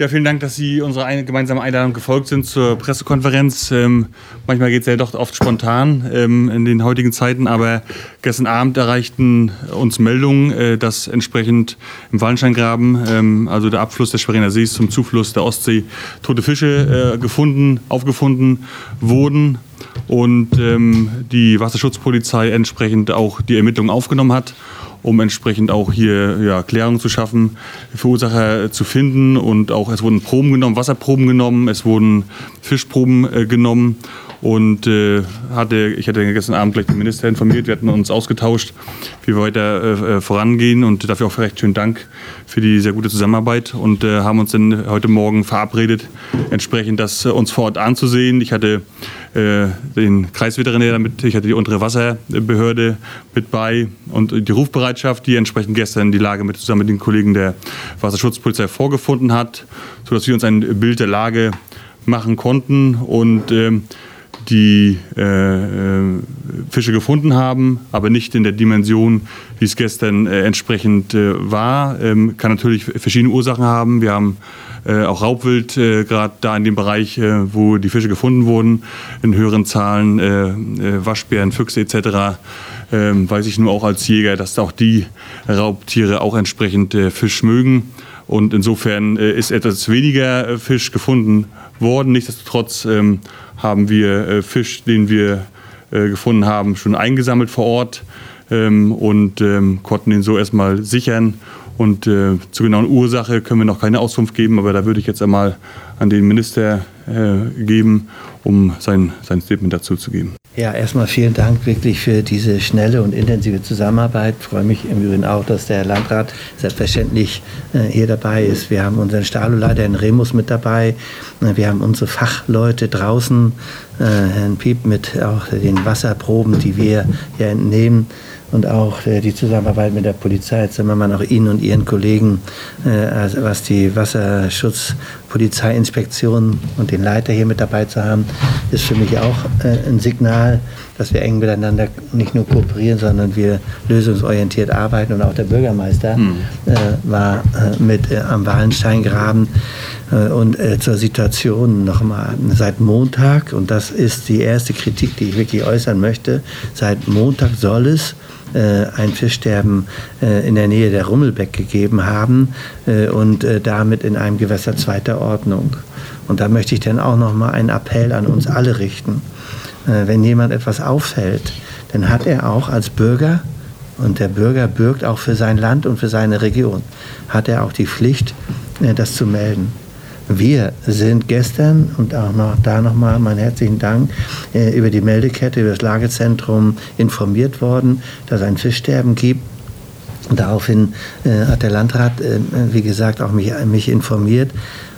Ja, vielen Dank, dass Sie unserer ein gemeinsamen Einladung gefolgt sind zur Pressekonferenz. Ähm, manchmal geht es ja doch oft spontan ähm, in den heutigen Zeiten, aber gestern Abend erreichten uns Meldungen, äh, dass entsprechend im Wallensteingraben, ähm, also der Abfluss des Schweriner Sees zum Zufluss der Ostsee, tote Fische äh, gefunden, aufgefunden wurden und ähm, die Wasserschutzpolizei entsprechend auch die Ermittlungen aufgenommen hat um entsprechend auch hier ja, Klärung zu schaffen, Verursacher zu finden. Und auch es wurden Proben genommen, Wasserproben genommen, es wurden Fischproben äh, genommen. Und äh, hatte, ich hatte gestern Abend gleich den Minister informiert, wir hatten uns ausgetauscht, wie wir weiter äh, äh, vorangehen. Und dafür auch recht schönen Dank für die sehr gute Zusammenarbeit. Und äh, haben uns dann heute Morgen verabredet, entsprechend das äh, uns vor Ort anzusehen. Ich hatte äh, den Kreisveterinär damit, ich hatte die untere Wasserbehörde mit bei und die Rufbereitschaft, die entsprechend gestern die Lage mit, zusammen mit den Kollegen der Wasserschutzpolizei vorgefunden hat, sodass wir uns ein Bild der Lage machen konnten und ähm, die äh, äh, Fische gefunden haben, aber nicht in der Dimension, wie es gestern äh, entsprechend äh, war. Ähm, kann natürlich verschiedene Ursachen haben. Wir haben äh, auch Raubwild äh, gerade da in dem Bereich, wo die Fische gefunden wurden, in höheren Zahlen, Waschbären, Füchse etc. Ähm, weiß ich nur auch als Jäger, dass auch die Raubtiere auch entsprechend Fisch mögen. Und insofern ist etwas weniger Fisch gefunden worden. Nichtsdestotrotz ähm, haben wir äh, Fisch, den wir äh, gefunden haben, schon eingesammelt vor Ort ähm, und ähm, konnten ihn so erstmal sichern. Und äh, zur genauen Ursache können wir noch keine Auskunft geben, aber da würde ich jetzt einmal an den Minister äh, geben, um sein, sein Statement dazu zu geben. Ja, erstmal vielen Dank wirklich für diese schnelle und intensive Zusammenarbeit. Ich freue mich im Übrigen auch, dass der Landrat selbstverständlich äh, hier dabei ist. Wir haben unseren Stahloleiter, Herrn Remus, mit dabei. Äh, wir haben unsere Fachleute draußen, Herrn Piep mit auch den Wasserproben, die wir hier entnehmen und auch die Zusammenarbeit mit der Polizei, jetzt Zimmermann, auch Ihnen und Ihren Kollegen, also was die Wasserschutzpolizeiinspektion und den Leiter hier mit dabei zu haben, ist für mich auch äh, ein Signal, dass wir eng miteinander nicht nur kooperieren, sondern wir lösungsorientiert arbeiten. Und auch der Bürgermeister mhm. äh, war äh, mit äh, am Wallensteingraben und zur Situation nochmal seit Montag, und das ist die erste Kritik, die ich wirklich äußern möchte, seit Montag soll es äh, ein Fischsterben äh, in der Nähe der Rummelbeck gegeben haben äh, und damit in einem Gewässer zweiter Ordnung. Und da möchte ich dann auch noch mal einen Appell an uns alle richten. wenn jemand etwas auffällt, dann hat er auch als Bürger und der Bürger bürgt auch für sein Land und für seine Region, hat er auch die Pflicht, das zu melden. Wir sind gestern und auch noch da nochmal meinen herzlichen Dank äh, über die Meldekette, über das Lagezentrum informiert worden, dass es ein Fischsterben gibt. Daraufhin äh, hat der Landrat, äh, wie gesagt, auch mich, mich informiert.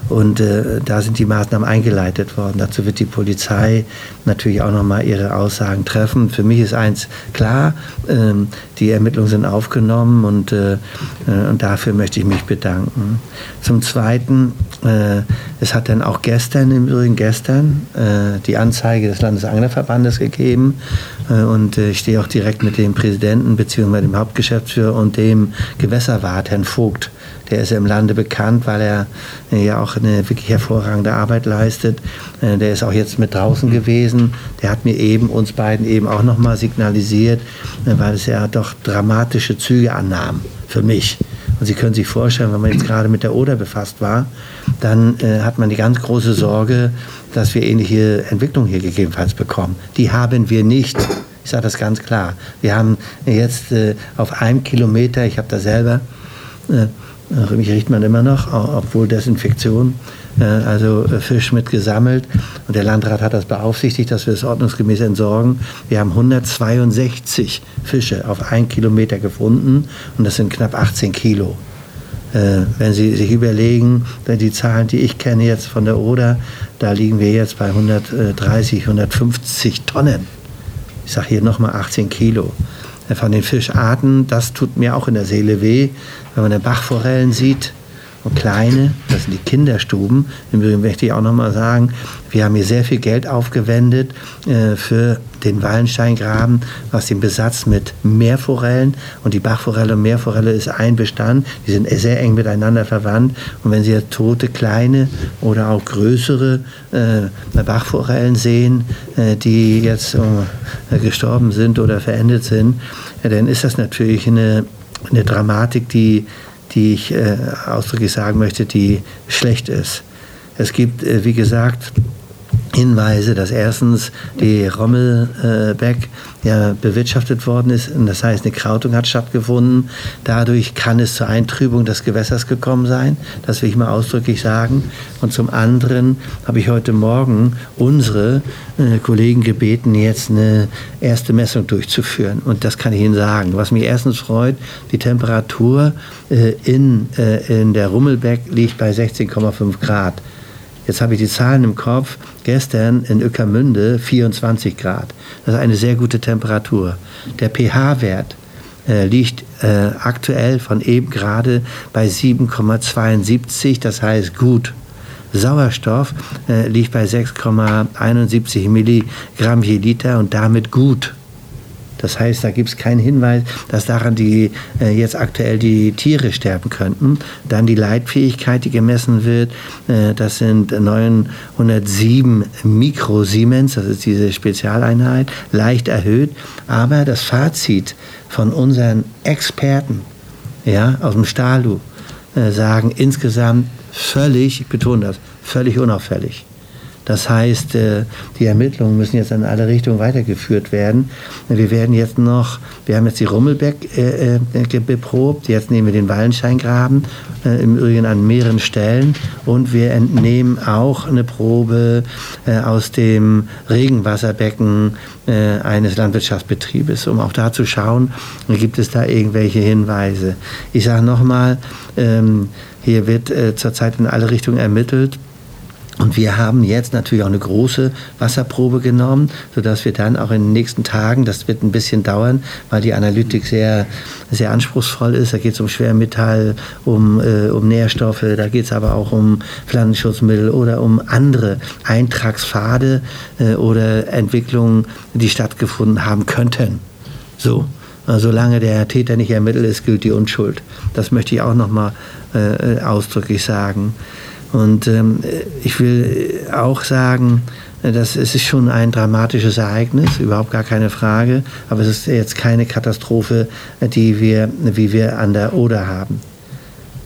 Und äh, da sind die Maßnahmen eingeleitet worden. Dazu wird die Polizei natürlich auch nochmal ihre Aussagen treffen. Für mich ist eins klar, ähm, die Ermittlungen sind aufgenommen und, äh, und dafür möchte ich mich bedanken. Zum Zweiten, es hat dann auch gestern, im Übrigen gestern, äh, die Anzeige des Landesanglerverbandes gegeben äh, und ich stehe auch direkt mit dem Präsidenten bzw. dem Hauptgeschäftsführer und dem Gewässerwart, Herrn Vogt, der ist im Lande bekannt, weil er äh, ja auch eine wirklich hervorragende Arbeit leistet. Äh, der ist auch jetzt mit draußen gewesen. Der hat mir eben, uns beiden eben auch nochmal signalisiert, äh, weil es ja doch dramatische Züge annahm für mich. Und Sie können sich vorstellen, wenn man jetzt gerade mit der Oder befasst war, dann äh, hat man die ganz große Sorge, dass wir ähnliche Entwicklungen hier gegebenenfalls bekommen. Die haben wir nicht. Ich sage das ganz klar. Wir haben jetzt äh, auf einem Kilometer, ich habe da selber äh, mich riecht man immer noch, obwohl Desinfektion, äh, also äh, Fisch mit gesammelt. Und der Landrat hat das beaufsichtigt, dass wir es ordnungsgemäß entsorgen. Wir haben 162 Fische auf ein Kilometer gefunden und das sind knapp 18 Kilo. Äh, wenn Sie sich überlegen, die Zahlen, die ich kenne jetzt von der Oder, da liegen wir jetzt bei 130, 150 Tonnen. Ich sage hier nochmal 18 Kilo von den Fischarten, das tut mir auch in der Seele weh, wenn man Bachforellen sieht und kleine, das sind die Kinderstuben. Im Übrigen möchte ich auch nochmal sagen, wir haben hier sehr viel Geld aufgewendet äh, für den Wallensteingraben, was den Besatz mit Meerforellen und die Bachforelle und Meerforelle ist ein Bestand. Die sind sehr eng miteinander verwandt. Und wenn Sie jetzt tote, kleine oder auch größere äh, Bachforellen sehen, äh, die jetzt äh, gestorben sind oder verendet sind, dann ist das natürlich eine, eine Dramatik, die, die ich äh, ausdrücklich sagen möchte, die schlecht ist. Es gibt, äh, wie gesagt, Hinweise, dass erstens die Rommelbeck ja bewirtschaftet worden ist. Das heißt, eine Krautung hat stattgefunden. Dadurch kann es zur Eintrübung des Gewässers gekommen sein. Das will ich mal ausdrücklich sagen. Und zum anderen habe ich heute Morgen unsere äh, Kollegen gebeten, jetzt eine erste Messung durchzuführen. Und das kann ich Ihnen sagen. Was mich erstens freut, die Temperatur äh, in, äh, in der Rummelbeck liegt bei 16,5 Grad. Jetzt habe ich die Zahlen im Kopf. Gestern in Öckermünde 24 Grad. Das ist eine sehr gute Temperatur. Der pH-Wert äh, liegt äh, aktuell von eben gerade bei 7,72, das heißt gut. Sauerstoff äh, liegt bei 6,71 Milligramm je Liter und damit gut. Das heißt, da gibt es keinen Hinweis, dass daran die äh, jetzt aktuell die Tiere sterben könnten. Dann die Leitfähigkeit, die gemessen wird, äh, das sind 907 Mikrosiemens, das ist diese Spezialeinheit, leicht erhöht. Aber das Fazit von unseren Experten ja, aus dem Stalu äh, sagen insgesamt völlig, ich betone das, völlig unauffällig. Das heißt, äh, die Ermittlungen müssen jetzt in alle Richtungen weitergeführt werden. Wir werden jetzt noch, wir haben jetzt die Rummelbeck äh, äh, beprobt, jetzt nehmen wir den Wallensteingraben, im Übrigen an mehreren Stellen und wir entnehmen auch eine Probe aus dem Regenwasserbecken eines Landwirtschaftsbetriebes, um auch da zu schauen, gibt es da irgendwelche Hinweise. Ich sage nochmal, ähm, hier wird zurzeit in alle Richtungen ermittelt. Und wir haben jetzt natürlich auch eine große Wasserprobe genommen, sodass wir dann auch in den nächsten Tagen, das wird ein bisschen dauern, weil die Analytik sehr, sehr anspruchsvoll ist. Da geht es um Schwermetall, um, äh, um Nährstoffe, da geht es aber auch um Pflanzenschutzmittel oder um andere Eintragspfade äh, oder Entwicklungen, die stattgefunden haben könnten. So. Solange der Täter nicht ermittelt ist, gilt die Unschuld. Das möchte ich auch nochmal äh, ausdrücklich sagen. Und ähm, ich will auch sagen, das es ist schon ein dramatisches Ereignis, überhaupt gar keine Frage, aber es ist jetzt keine Katastrophe, die wir, wie wir an der Oder haben.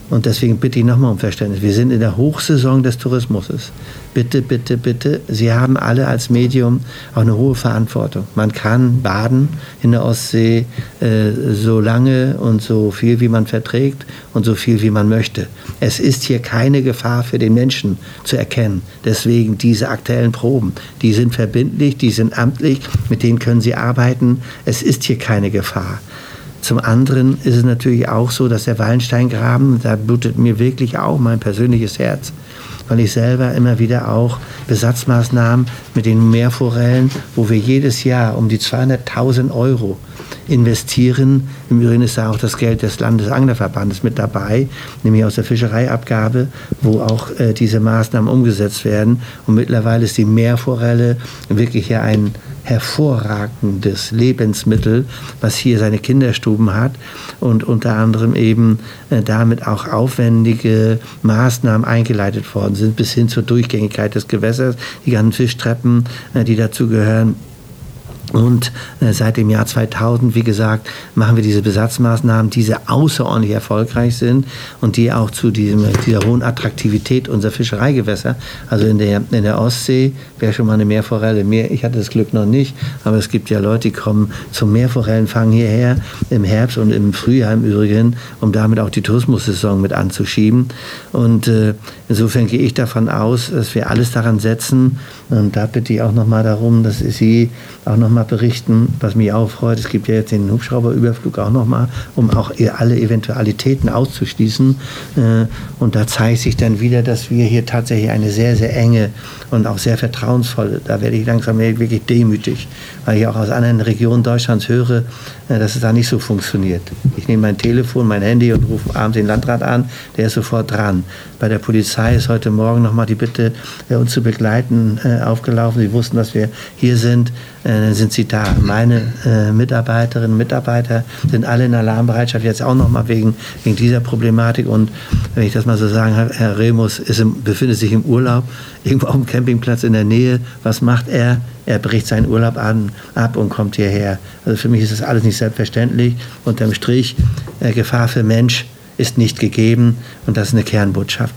Und deswegen bitte ich nochmal um Verständnis. Wir sind in der Hochsaison des Tourismus. Bitte, bitte, bitte. Sie haben alle als Medium auch eine hohe Verantwortung. Man kann baden in der Ostsee äh, so lange und so viel, wie man verträgt und so viel, wie man möchte. Es ist hier keine Gefahr für den Menschen zu erkennen. Deswegen diese aktuellen Proben. Die sind verbindlich, die sind amtlich, mit denen können Sie arbeiten. Es ist hier keine Gefahr. Zum anderen ist es natürlich auch so, dass der Wallensteingraben, da blutet mir wirklich auch mein persönliches Herz, weil ich selber immer wieder auch Besatzmaßnahmen mit den Meerforellen, wo wir jedes Jahr um die 200.000 Euro investieren. Im Übrigen ist da auch das Geld des Landesanglerverbandes mit dabei, nämlich aus der Fischereiabgabe, wo auch äh, diese Maßnahmen umgesetzt werden. Und mittlerweile ist die Meerforelle wirklich ja ein hervorragendes Lebensmittel, was hier seine Kinderstuben hat und unter anderem eben äh, damit auch aufwendige Maßnahmen eingeleitet worden sind, bis hin zur Durchgängigkeit des Gewässers, die ganzen Fischtreppen, äh, die dazu gehören und äh, seit dem Jahr 2000, wie gesagt, machen wir diese Besatzmaßnahmen, die außerordentlich erfolgreich sind und die auch zu diesem, dieser hohen Attraktivität unserer Fischereigewässer, also in der, in der Ostsee, wäre schon mal eine Meerforelle mehr. Ich hatte das Glück noch nicht, aber es gibt ja Leute, die kommen zum Meerforellenfang hierher im Herbst und im Frühjahr im Übrigen, um damit auch die Tourismussaison mit anzuschieben. Und äh, insofern gehe ich davon aus, dass wir alles daran setzen. Und da bitte ich auch nochmal darum, dass Sie auch nochmal noch berichten, was mich auch freut. Es gibt ja jetzt den Hubschrauberüberflug auch nochmal, um auch alle Eventualitäten auszuschließen. Äh, und da zeigt sich dann wieder, dass wir hier tatsächlich eine sehr, sehr enge und auch sehr vertrauensvolle, da werde ich langsam wirklich demütig, weil ich auch aus anderen Regionen Deutschlands höre, äh, dass es da nicht so funktioniert. Ich nehme mein Telefon, mein Handy und rufe abends den Landrat an, der ist sofort dran. Bei der Polizei ist heute Morgen nochmal die Bitte, äh, uns zu begleiten, aufgelaufen. Sie wussten, dass wir hier sind, sind da. Meine Mitarbeiterinnen und Mitarbeiter sind alle in Alarmbereitschaft, jetzt auch nochmal wegen, wegen dieser Problematik. Und wenn ich das mal so sagen, Herr Remus ist im, befindet sich im Urlaub, irgendwo auf dem Campingplatz in der Nähe. Was macht er? Er bricht seinen Urlaub an, ab und kommt hierher. Also für mich ist das alles nicht selbstverständlich. Unterm Strich, äh, Gefahr für Mensch ist nicht gegeben und das ist eine Kernbotschaft.